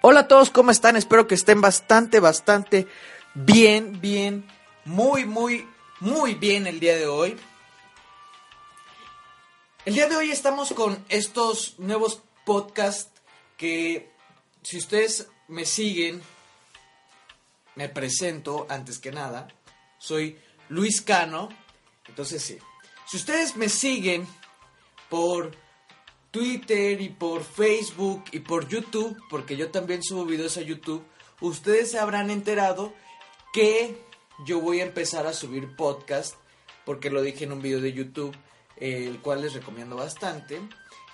Hola a todos, ¿cómo están? Espero que estén bastante, bastante bien, bien, muy, muy, muy bien el día de hoy. El día de hoy estamos con estos nuevos podcasts que si ustedes me siguen, me presento antes que nada. Soy Luis Cano. Entonces sí, si ustedes me siguen por Twitter y por Facebook y por YouTube, porque yo también subo videos a YouTube, ustedes se habrán enterado que yo voy a empezar a subir podcast, porque lo dije en un video de YouTube, el cual les recomiendo bastante.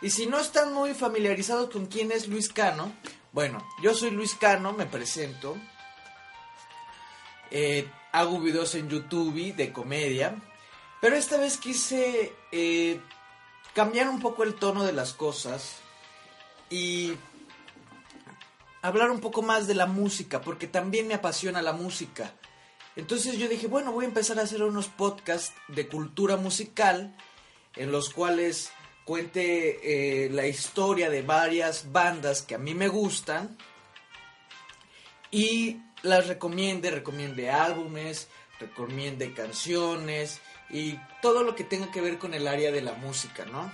Y si no están muy familiarizados con quién es Luis Cano, bueno, yo soy Luis Cano, me presento. Eh, hago videos en YouTube de comedia. Pero esta vez quise eh, cambiar un poco el tono de las cosas y hablar un poco más de la música, porque también me apasiona la música. Entonces yo dije, bueno, voy a empezar a hacer unos podcasts de cultura musical en los cuales cuente eh, la historia de varias bandas que a mí me gustan y las recomiende, recomiende álbumes, recomiende canciones y todo lo que tenga que ver con el área de la música, ¿no?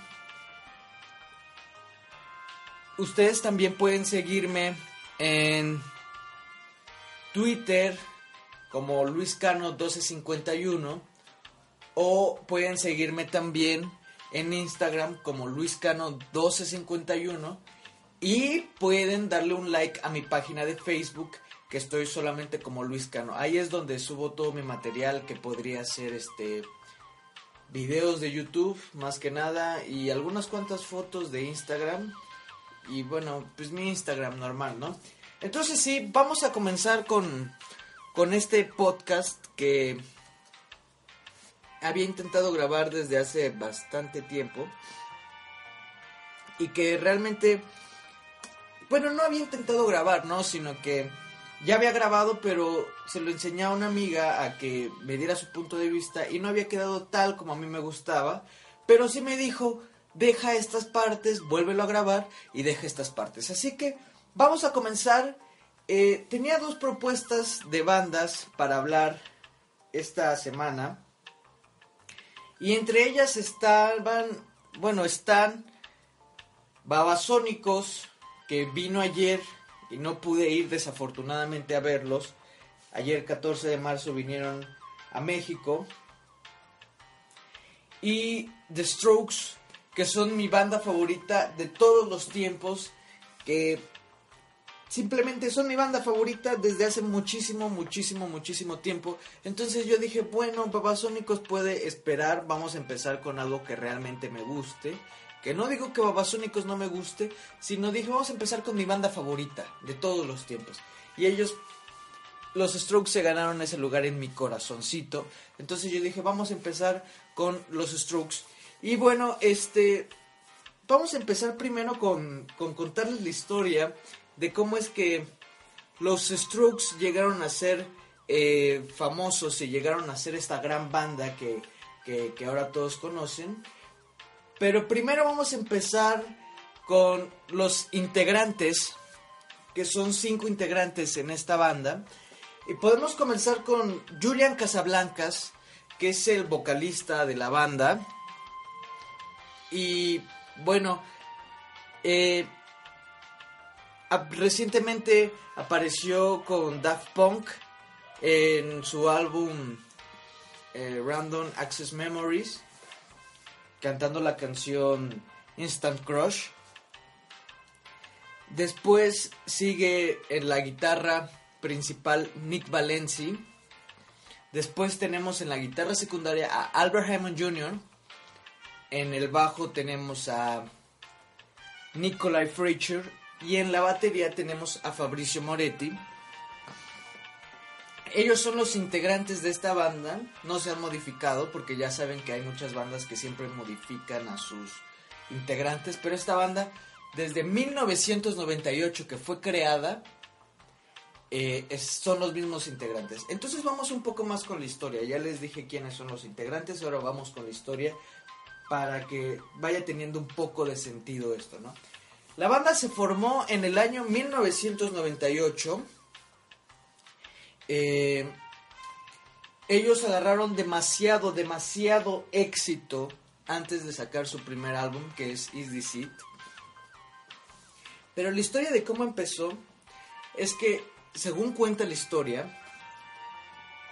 Ustedes también pueden seguirme en Twitter como luiscano1251 o pueden seguirme también en Instagram como luiscano1251 y pueden darle un like a mi página de Facebook que estoy solamente como Luis Cano. Ahí es donde subo todo mi material que podría ser este videos de YouTube más que nada y algunas cuantas fotos de Instagram y bueno, pues mi Instagram normal, ¿no? Entonces sí, vamos a comenzar con con este podcast que había intentado grabar desde hace bastante tiempo y que realmente bueno, no había intentado grabar, ¿no? Sino que ya había grabado, pero se lo enseñé a una amiga a que me diera su punto de vista y no había quedado tal como a mí me gustaba, pero sí me dijo, deja estas partes, vuélvelo a grabar y deja estas partes. Así que vamos a comenzar. Eh, tenía dos propuestas de bandas para hablar esta semana y entre ellas estaban, bueno, están Babasónicos, que vino ayer y no pude ir desafortunadamente a verlos. Ayer 14 de marzo vinieron a México. Y The Strokes, que son mi banda favorita de todos los tiempos, que simplemente son mi banda favorita desde hace muchísimo, muchísimo, muchísimo tiempo. Entonces yo dije, bueno, Babasónicos puede esperar, vamos a empezar con algo que realmente me guste. Que no digo que Babasónicos no me guste, sino dije, vamos a empezar con mi banda favorita de todos los tiempos. Y ellos, los Strokes, se ganaron ese lugar en mi corazoncito. Entonces yo dije, vamos a empezar con los Strokes. Y bueno, este, vamos a empezar primero con, con contarles la historia de cómo es que los Strokes llegaron a ser eh, famosos y llegaron a ser esta gran banda que, que, que ahora todos conocen. Pero primero vamos a empezar con los integrantes, que son cinco integrantes en esta banda. Y podemos comenzar con Julian Casablancas, que es el vocalista de la banda. Y bueno, eh, recientemente apareció con Daft Punk en su álbum eh, Random Access Memories cantando la canción Instant Crush. Después sigue en la guitarra principal Nick Valenci. Después tenemos en la guitarra secundaria a Albert Hammond Jr. En el bajo tenemos a Nikolai Freicher. Y en la batería tenemos a Fabricio Moretti. Ellos son los integrantes de esta banda, no se han modificado porque ya saben que hay muchas bandas que siempre modifican a sus integrantes, pero esta banda desde 1998 que fue creada eh, son los mismos integrantes. Entonces vamos un poco más con la historia, ya les dije quiénes son los integrantes, ahora vamos con la historia para que vaya teniendo un poco de sentido esto, ¿no? La banda se formó en el año 1998. Eh, ellos agarraron demasiado, demasiado éxito antes de sacar su primer álbum, que es Is This It. Pero la historia de cómo empezó es que, según cuenta la historia,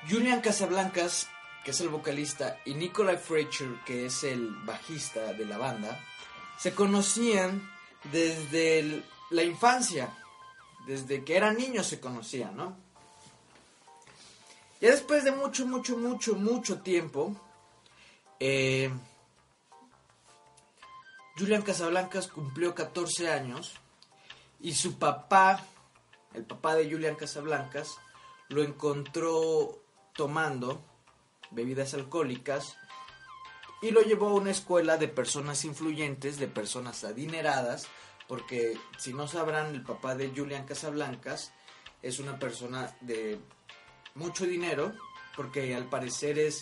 Julian Casablancas, que es el vocalista, y Nikolai Fletcher, que es el bajista de la banda, se conocían desde la infancia, desde que eran niños se conocían, ¿no? Ya después de mucho, mucho, mucho, mucho tiempo, eh, Julian Casablancas cumplió 14 años y su papá, el papá de Julian Casablancas, lo encontró tomando bebidas alcohólicas y lo llevó a una escuela de personas influyentes, de personas adineradas, porque si no sabrán, el papá de Julian Casablancas es una persona de mucho dinero, porque al parecer es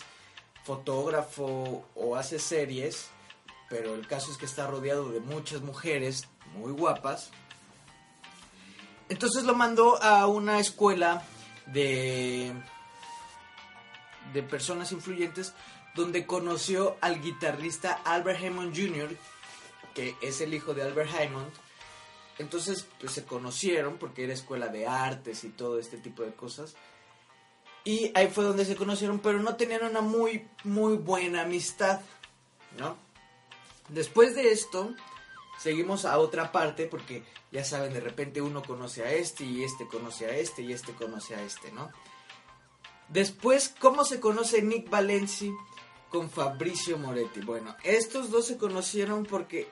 fotógrafo o hace series, pero el caso es que está rodeado de muchas mujeres muy guapas. Entonces lo mandó a una escuela de de personas influyentes donde conoció al guitarrista Albert Hammond Jr., que es el hijo de Albert Hammond. Entonces, pues se conocieron porque era escuela de artes y todo este tipo de cosas. Y ahí fue donde se conocieron, pero no tenían una muy, muy buena amistad, ¿no? Después de esto, seguimos a otra parte porque ya saben, de repente uno conoce a este y este conoce a este y este conoce a este, ¿no? Después, ¿cómo se conoce Nick Valenci con Fabricio Moretti? Bueno, estos dos se conocieron porque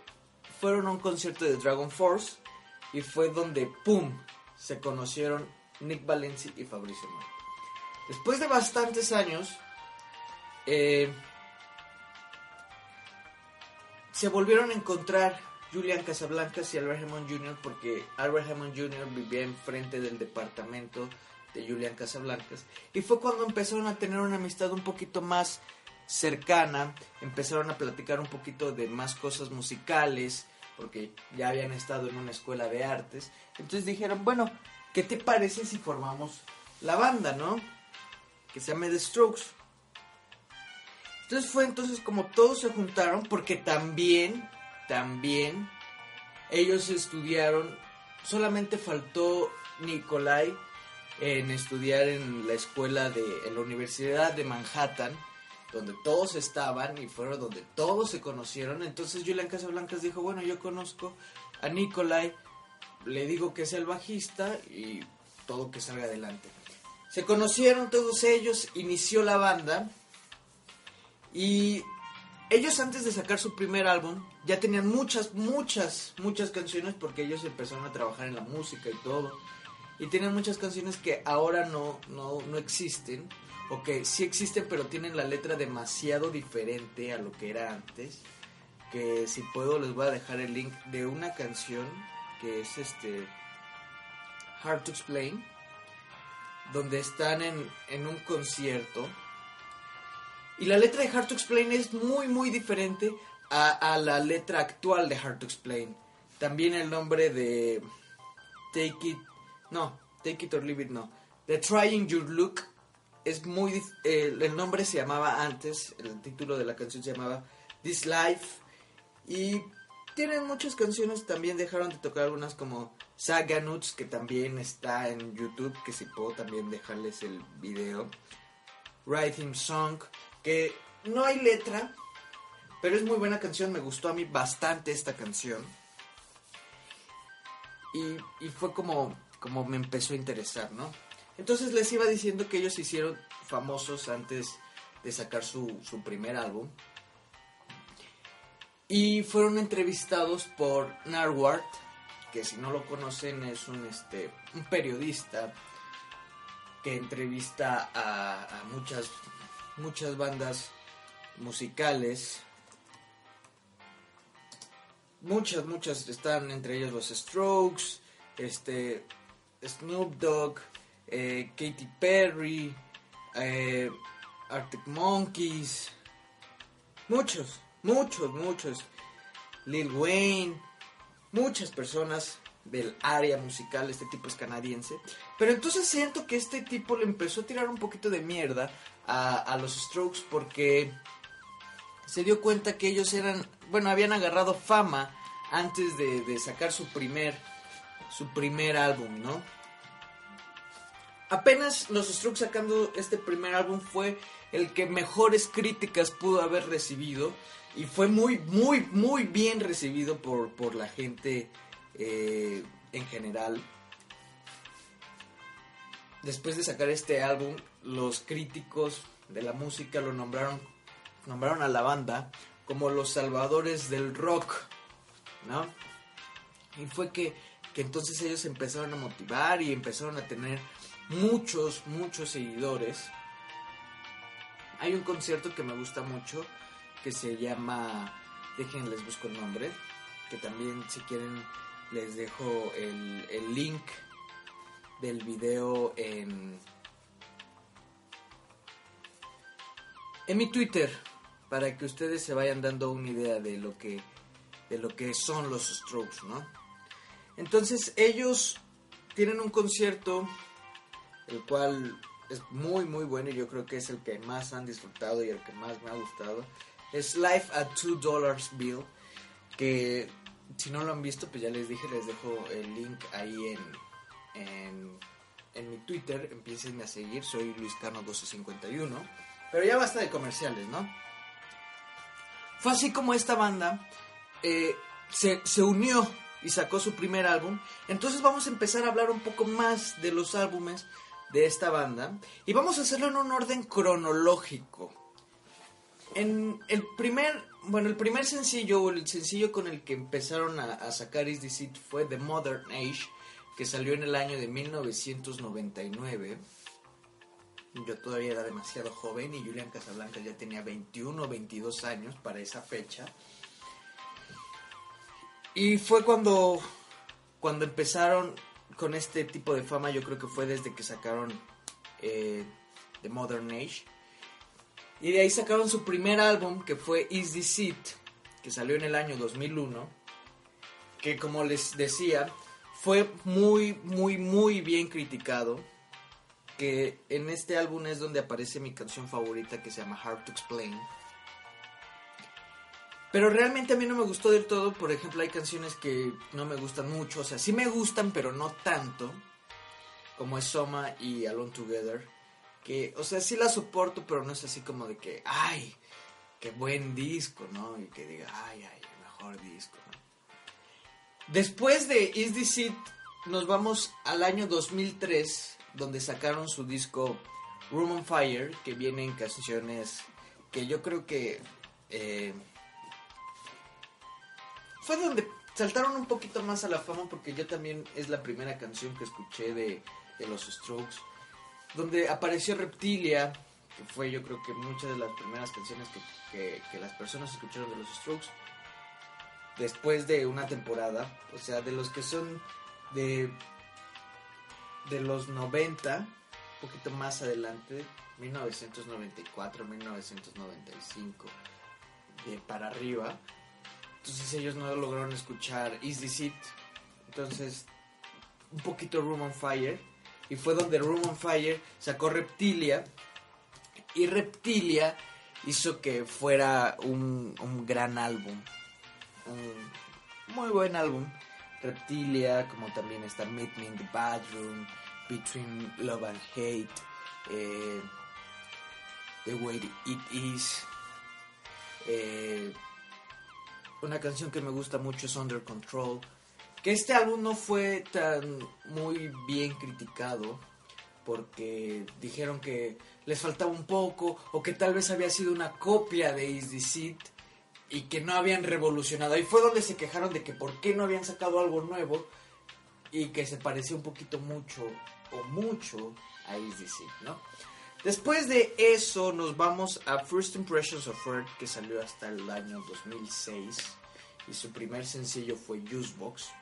fueron a un concierto de Dragon Force y fue donde, ¡pum!, se conocieron Nick Valenci y Fabricio Moretti. Después de bastantes años, eh, se volvieron a encontrar Julian Casablancas y Albert Hammond Jr. porque Albert Hammond Jr. vivía enfrente del departamento de Julian Casablancas. Y fue cuando empezaron a tener una amistad un poquito más cercana, empezaron a platicar un poquito de más cosas musicales, porque ya habían estado en una escuela de artes. Entonces dijeron, bueno, ¿qué te parece si formamos la banda, no? Que se llame The Strokes. Entonces fue entonces como todos se juntaron, porque también, también, ellos estudiaron, solamente faltó Nikolai en estudiar en la escuela de en la Universidad de Manhattan, donde todos estaban y fueron donde todos se conocieron. Entonces Julian Casablancas dijo, bueno, yo conozco a Nikolai, le digo que es el bajista y todo que salga adelante. Se conocieron todos ellos, inició la banda y ellos antes de sacar su primer álbum ya tenían muchas, muchas, muchas canciones porque ellos empezaron a trabajar en la música y todo y tienen muchas canciones que ahora no, no, no existen, o que sí existen pero tienen la letra demasiado diferente a lo que era antes, que si puedo les voy a dejar el link de una canción que es este Hard to Explain, donde están en, en un concierto. Y la letra de Hard to Explain es muy, muy diferente a, a, la letra actual de Hard to Explain. También el nombre de Take It no, Take It or Leave It no. The Trying Your Look es muy... El nombre se llamaba antes, el título de la canción se llamaba This Life. Y tienen muchas canciones, también dejaron de tocar algunas como Saga Nuts, que también está en YouTube, que si puedo también dejarles el video. Writing Song, que no hay letra, pero es muy buena canción, me gustó a mí bastante esta canción. Y, y fue como como me empezó a interesar, ¿no? Entonces les iba diciendo que ellos se hicieron famosos antes de sacar su, su primer álbum. Y fueron entrevistados por Narwhal, que si no lo conocen es un, este, un periodista que entrevista a, muchas, muchas bandas musicales. Muchas, muchas están entre ellos los Strokes, este, Snoop Dogg, eh, Katy Perry, eh, Arctic Monkeys, muchos, muchos, muchos, Lil Wayne, muchas personas del área musical, este tipo es canadiense, pero entonces siento que este tipo le empezó a tirar un poquito de mierda a, los Strokes porque se dio cuenta que ellos eran, bueno, habían agarrado fama antes de, de sacar su primer, su primer álbum, ¿no? Apenas los Strokes sacando este primer álbum fue el que mejores críticas pudo haber recibido y fue muy, muy, muy bien recibido por, por la gente eh, en general. Después de sacar este álbum, los críticos de la música lo nombraron, nombraron a la banda como los salvadores del rock, ¿no? Y fue que, que entonces ellos empezaron a motivar y empezaron a tener muchos, muchos seguidores. Hay un concierto que me gusta mucho que se llama, déjenles busco el nombre, que también si quieren les dejo el, el link del video en, en mi Twitter para que ustedes se vayan dando una idea de lo que de lo que son los Strokes, ¿no? Entonces ellos tienen un concierto el cual es muy muy bueno y yo creo que es el que más han disfrutado y el que más me ha gustado. Es Life at Two Dollars Bill, que si no lo han visto, pues ya les dije, les dejo el link ahí en, en, mi Twitter, empiecen a seguir, soy Luis Cano 1251, pero ya basta de comerciales, ¿no? Fue así como esta banda eh, se, se unió y sacó su primer álbum, entonces vamos a empezar a hablar un poco más de los álbumes de esta banda y vamos a hacerlo en un orden cronológico. En el primer, bueno, el primer sencillo, el sencillo con el que empezaron a, sacar Is This It fue The Modern Age, que salió en el año de 1999. Yo todavía era demasiado joven y Julian Casablanca ya tenía 21 o 22 años para esa fecha. Y fue cuando, cuando empezaron con este tipo de fama, yo creo que fue desde que sacaron eh, The Modern Age. Y de ahí sacaron su primer álbum, que fue Is This que salió en el año 2001. Que como les decía, fue muy, muy, muy bien criticado. Que en este álbum es donde aparece mi canción favorita que se llama Hard to Explain. Pero realmente a mí no me gustó del todo. Por ejemplo, hay canciones que no me gustan mucho. O sea, sí me gustan, pero no tanto. Como es Soma y Alone Together. Que, o sea, sí la soporto, pero no es así como de que, ay, qué buen disco, ¿no? Y que diga, ay, ay, mejor disco. Después de Is This It, nos vamos al año 2003, donde sacaron su disco Room on Fire, que vienen canciones que yo creo que... Eh, fue donde saltaron un poquito más a la fama porque yo también es la primera canción que escuché de, de los Strokes. Donde apareció Reptilia, que fue yo creo que muchas de las primeras canciones que, que, las personas escucharon de los Strokes. Después de una temporada, o sea, de los que son de, de los 90, un poquito más adelante, 1994, 1995, de para arriba entonces ellos no lograron escuchar This It. Entonces, un poquito Room on Fire. Y fue donde Room on Fire sacó Reptilia. Y Reptilia hizo que fuera un, un gran álbum. Un muy buen álbum. Reptilia, como también está Meet Me in the Bathroom, Between Love and Hate, eh, The Way It Is. Eh, una canción que me gusta mucho es Under Control. Que este álbum no fue tan muy bien criticado porque dijeron que les faltaba un poco o que tal vez había sido una copia de Is This It y que no habían revolucionado. Ahí fue donde se quejaron de que por qué no habían sacado algo nuevo y que se parecía un poquito mucho o mucho a Is This It, ¿no? Después de eso nos vamos a First Impressions of Earth que salió hasta el año 2006 y su primer sencillo fue Usebox.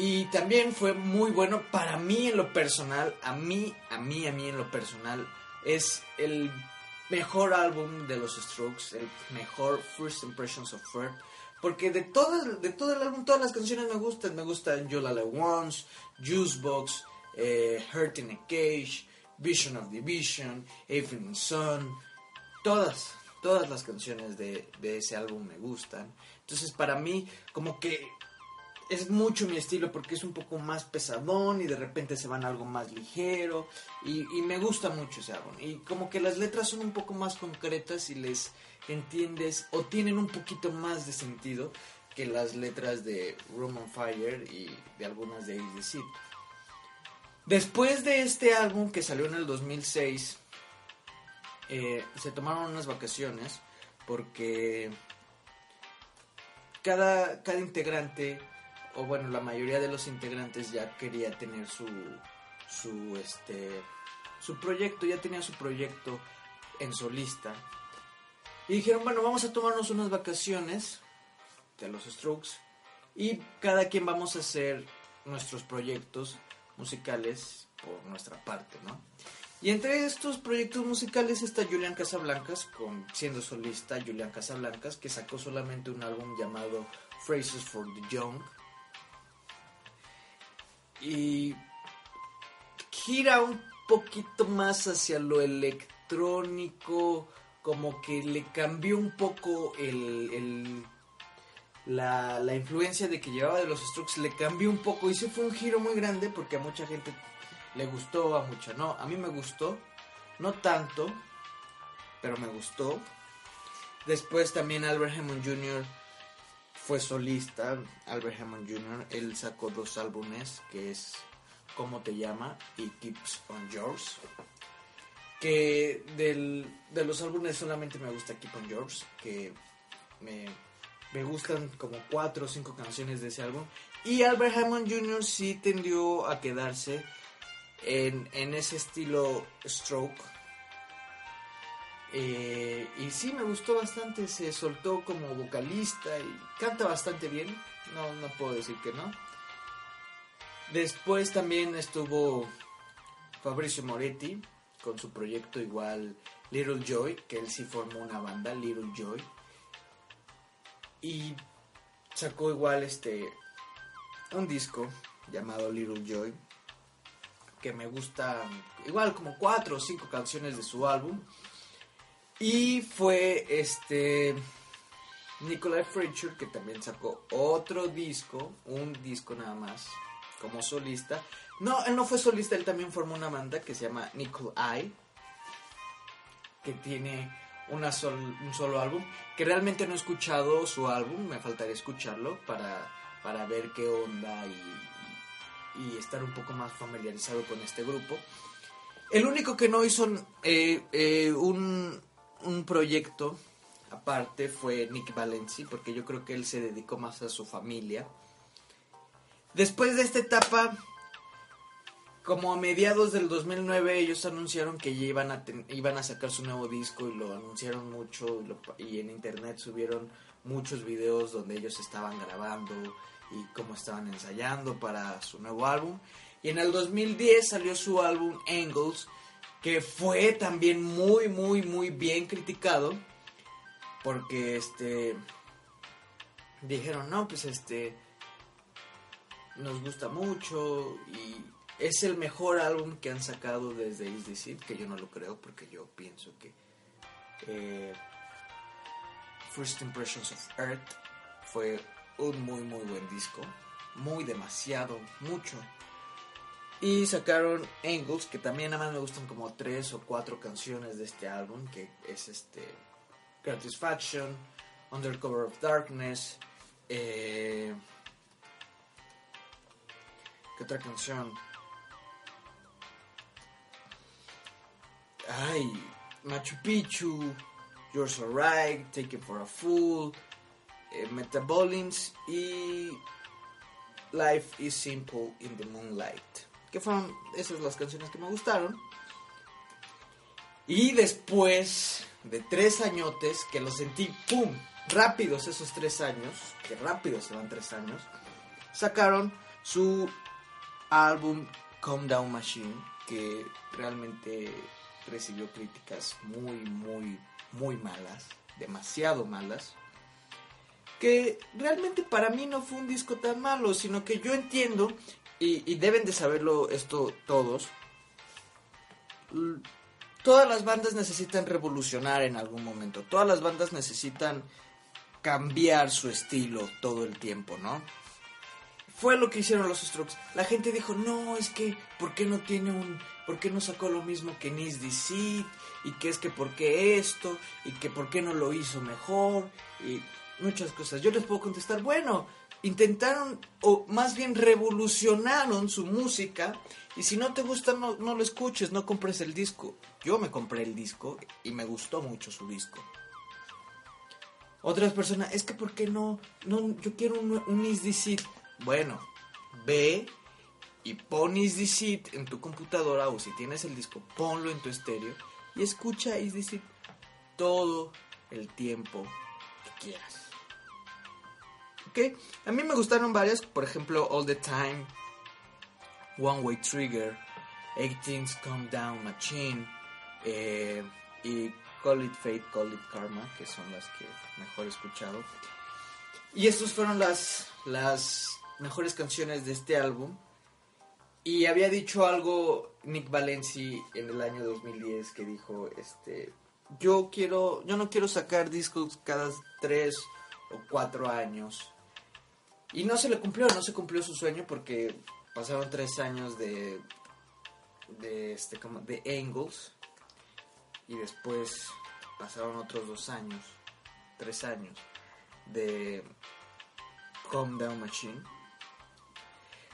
Y también fue muy bueno para mí en lo personal, a mí, a mí, a mí en lo personal, es el mejor álbum de los Strokes, el mejor First Impressions of Earth. Porque de todo, de todo el álbum, todas las canciones me gustan. Me gustan You La Once, Juicebox, eh, Hurt in a Cage, Vision of the Vision, Evening Sun. Todas, todas las canciones de, de ese álbum me gustan. Entonces para mí como que es mucho mi estilo porque es un poco más pesadón y de repente se van a algo más ligero y, me gusta mucho ese álbum y como que las letras son un poco más concretas y les entiendes o tienen un poquito más de sentido que las letras de Room on Fire y de algunas de Ace Seed. Después de este álbum que salió en el 2006 eh, se tomaron unas vacaciones porque cada, cada integrante o bueno, la mayoría de los integrantes ya quería tener su, su, este, su proyecto, ya tenía su proyecto en solista. Y dijeron, bueno, vamos a tomarnos unas vacaciones de los Strokes y cada quien vamos a hacer nuestros proyectos musicales por nuestra parte, ¿no? Y entre estos proyectos musicales está Julian Casablancas, con, siendo solista Julian Casablancas, que sacó solamente un álbum llamado Phrases for the Young, y gira un poquito más hacia lo electrónico, como que le cambió un poco el, la, la, influencia de que llevaba de los Strokes, le cambió un poco y se fue un giro muy grande porque a mucha gente le gustó, a mucha no, a mí me gustó, no tanto, pero me gustó. Después también Albert Hammond Jr fue solista, Albert Hammond Jr. Él sacó dos álbumes, que es Cómo te llama y Keeps on Yours. Que del, de los álbumes solamente me gusta Keep on Yours, que me, me gustan como cuatro o cinco canciones de ese álbum. Y Albert Hammond Jr. sí tendió a quedarse en, en ese estilo stroke eh, y sí, me gustó bastante, se soltó como vocalista y canta bastante bien, no, no puedo decir que no. Después también estuvo Fabricio Moretti con su proyecto igual Little Joy, que él sí formó una banda, Little Joy. Y sacó igual este un disco llamado Little Joy que me gusta igual como cuatro o cinco canciones de su álbum y fue este Nikolai Frencher que también sacó otro disco, un disco nada más, como solista. No, él no fue solista, él también formó una banda que se llama Nikolai, que tiene una un solo álbum, que realmente no he escuchado su álbum, me faltaría escucharlo para, para ver qué onda y, y, estar un poco más familiarizado con este grupo. El único que no hizo eh, eh, un, un proyecto aparte fue Nick Valenci, porque yo creo que él se dedicó más a su familia. Después de esta etapa, como a mediados del 2009, ellos anunciaron que ya iban a, sacar su nuevo disco y lo anunciaron mucho y, en internet subieron muchos videos donde ellos estaban grabando y cómo estaban ensayando para su nuevo álbum. Y en el 2010 salió su álbum Angles, que fue también muy, muy, muy bien criticado, porque este dijeron, no, pues este nos gusta mucho y es el mejor álbum que han sacado desde Is Decir, que yo no lo creo porque yo pienso que eh, First Impressions of Earth fue un muy muy buen disco, muy demasiado, mucho y sacaron Angles, que también nada más me gustan como tres o cuatro canciones de este álbum, que es este Gratisfaction, Undercover of Darkness, eh, ¿qué otra canción? Ay, Machu Picchu, You're So Right, Take It For A Fool, eh, Metabolins y Life is Simple in the Moonlight que fueron esas las canciones que me gustaron. Y después de tres añotes, que los sentí, ¡pum! Rápidos esos tres años, que rápido se van tres años, sacaron su álbum Calm Down Machine, que realmente recibió críticas muy, muy, muy malas, demasiado malas. que realmente para mí no fue un disco tan malo, sino que yo entiendo, y, deben de saberlo esto todos, todas las bandas necesitan revolucionar en algún momento, todas las bandas necesitan cambiar su estilo todo el tiempo, ¿no? Fue lo que hicieron los Strokes. La gente dijo, no, es que, ¿por qué no tiene un... ¿Por qué no sacó lo mismo que Nis Seed? Y que es que, ¿por qué esto? Y que, ¿por qué no lo hizo mejor? Y muchas cosas. Yo les puedo contestar, bueno, intentaron, o más bien revolucionaron su música. Y si no te gusta, no, no lo escuches, no compres el disco. Yo me compré el disco y me gustó mucho su disco. Otras personas, es que ¿por qué no? no yo quiero un, un. Bueno, ve y pon Is Seed en tu computadora o si tienes el disco, ponlo en tu estéreo y escucha Is Seed todo el tiempo que quieras. ¿Ok? A mí me gustaron varias, por ejemplo, All the Time, One Way Trigger, Eight Things Come Down Machine eh, y Call It Fate, Call It Karma, que son las que mejor he escuchado. Y estas fueron las, las mejores canciones de este álbum. Y había dicho algo Nick Valenci en el año 2010 que dijo, este, yo quiero, yo no quiero sacar discos cada tres o cuatro años. Y no se le cumplió, no se cumplió su sueño porque pasaron tres años de, de este, como, de Angles y después pasaron otros dos años, tres años de Calm Down Machine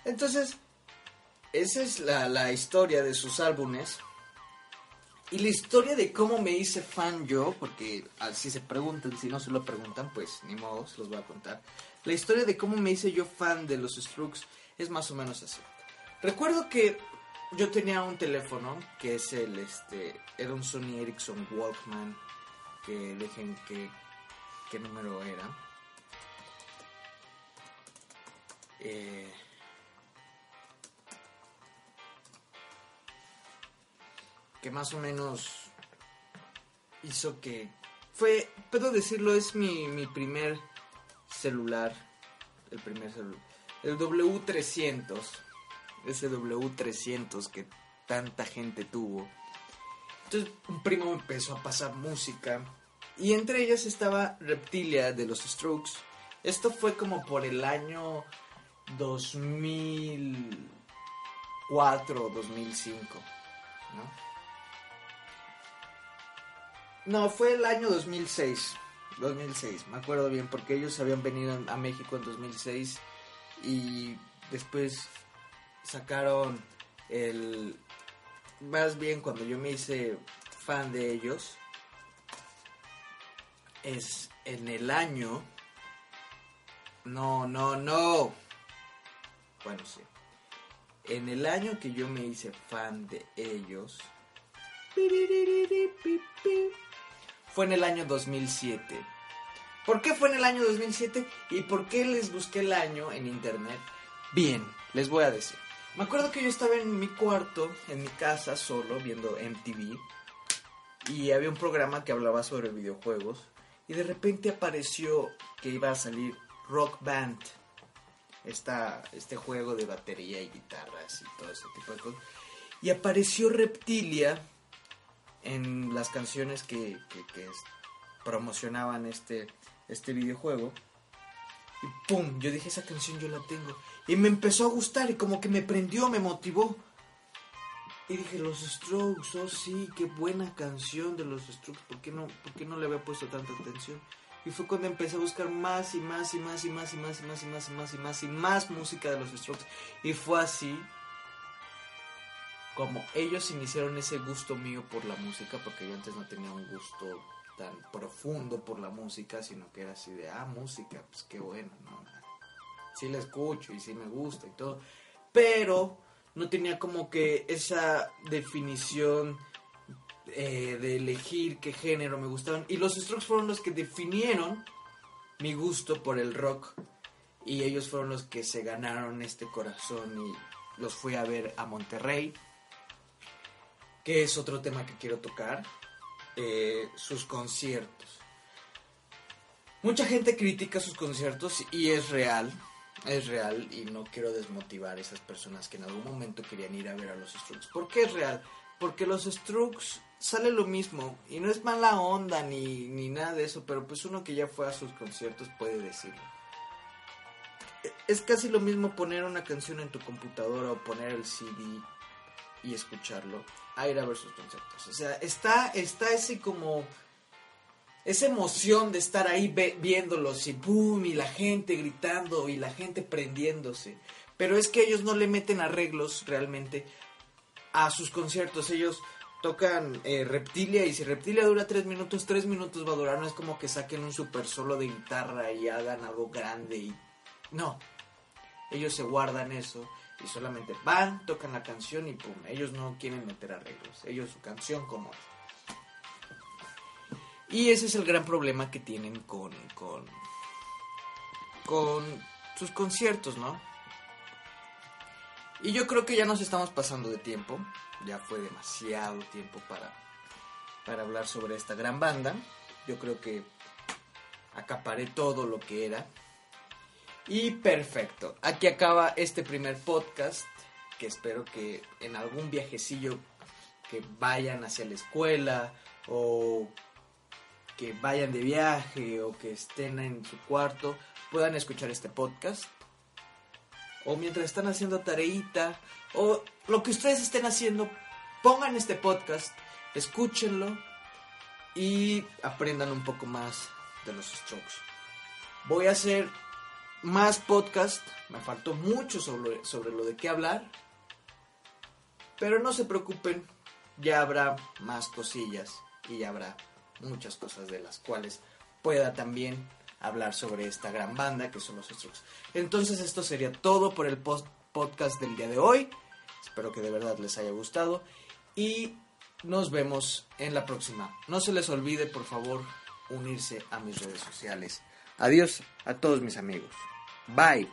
entonces, esa es la, historia de sus álbumes. Y la historia de cómo me hice fan yo, porque si se preguntan, si no se lo preguntan, pues ni modo, se los voy a contar. La historia de cómo me hice yo fan de los Strokes es más o menos así. Recuerdo que yo tenía un teléfono que es el, este, era un Sony Ericsson Walkman, que dejen que, qué número era. Eh, que más o menos hizo que fue, puedo decirlo, es mi, mi primer celular, el primer celular, el W300, ese W300 que tanta gente tuvo. Entonces un primo empezó a pasar música y entre ellas estaba Reptilia de los Strokes. Esto fue como por el año 2004 o 2005, ¿no? No, fue el año 2006. 2006, me acuerdo bien, porque ellos habían venido a México en 2006 y después sacaron el... Más bien cuando yo me hice fan de ellos, es en el año... No, no, no. Bueno, sí. En el año que yo me hice fan de ellos fue en el año 2007. ¿Por qué fue en el año 2007 y por qué les busqué el año en internet? Bien, les voy a decir. Me acuerdo que yo estaba en mi cuarto, en mi casa, solo, viendo MTV. Y había un programa que hablaba sobre videojuegos. Y de repente apareció que iba a salir Rock Band. Esta, este juego de batería y guitarras y todo ese tipo de cosas. Y apareció Reptilia en las canciones que, promocionaban este, este videojuego. Y ¡pum! Yo dije, esa canción yo la tengo. Y me empezó a gustar y como que me prendió, me motivó. Y dije, los Strokes, oh sí, qué buena canción de los Strokes. ¿Por qué no, por qué no le había puesto tanta atención? Y fue cuando empecé a buscar más y más y más y más y más y más y más y más y más y más música de los Strokes. Y fue así como ellos iniciaron ese gusto mío por la música, porque yo antes no tenía un gusto tan profundo por la música, sino que era así de, ah, música, pues qué bueno, ¿no? Sí la escucho y sí me gusta y todo, pero no tenía como que esa definición eh, de elegir qué género me gustaban. Y los Strokes fueron los que definieron mi gusto por el rock. Y ellos fueron los que se ganaron este corazón y los fui a ver a Monterrey que es otro tema que quiero tocar, eh, sus conciertos. Mucha gente critica sus conciertos y es real, es real y no quiero desmotivar a esas personas que en algún momento querían ir a ver a los Strokes. ¿Por qué es real? Porque los Strokes sale lo mismo y no es mala onda ni, ni nada de eso, pero pues uno que ya fue a sus conciertos puede decirlo. Es casi lo mismo poner una canción en tu computadora o poner el CD y escucharlo ir a ver sus conciertos. O sea, está, está ese como esa emoción de estar ahí viéndolos y boom, y la gente gritando y la gente prendiéndose. Pero es que ellos no le meten arreglos realmente a sus conciertos. Ellos tocan eh, Reptilia y si Reptilia dura tres minutos, tres minutos va a durar. No es como que saquen un super solo de guitarra y hagan algo grande y... No. Ellos se guardan eso y solamente van, tocan la canción y pum. Ellos no quieren meter arreglos. Ellos su canción como es. Y ese es el gran problema que tienen con, con, con sus conciertos, ¿no? Y yo creo que ya nos estamos pasando de tiempo. Ya fue demasiado tiempo para, para hablar sobre esta gran banda. Yo creo que acaparé todo lo que era. Y perfecto. Aquí acaba este primer podcast. Que espero que en algún viajecillo que vayan hacia la escuela o que vayan de viaje o que estén en su cuarto puedan escuchar este podcast. O mientras están haciendo tareita. O lo que ustedes estén haciendo, pongan este podcast, escúchenlo y aprendan un poco más de los strokes. Voy a hacer más podcast. Me faltó mucho sobre, sobre lo de qué hablar. Pero no se preocupen, ya habrá más cosillas y ya habrá muchas cosas de las cuales pueda también hablar sobre esta gran banda que son los Strokes. Entonces esto sería todo por el post podcast del día de hoy. Espero que de verdad les haya gustado y nos vemos en la próxima. No se les olvide por favor unirse a mis redes sociales. Adiós a todos mis amigos. Bye.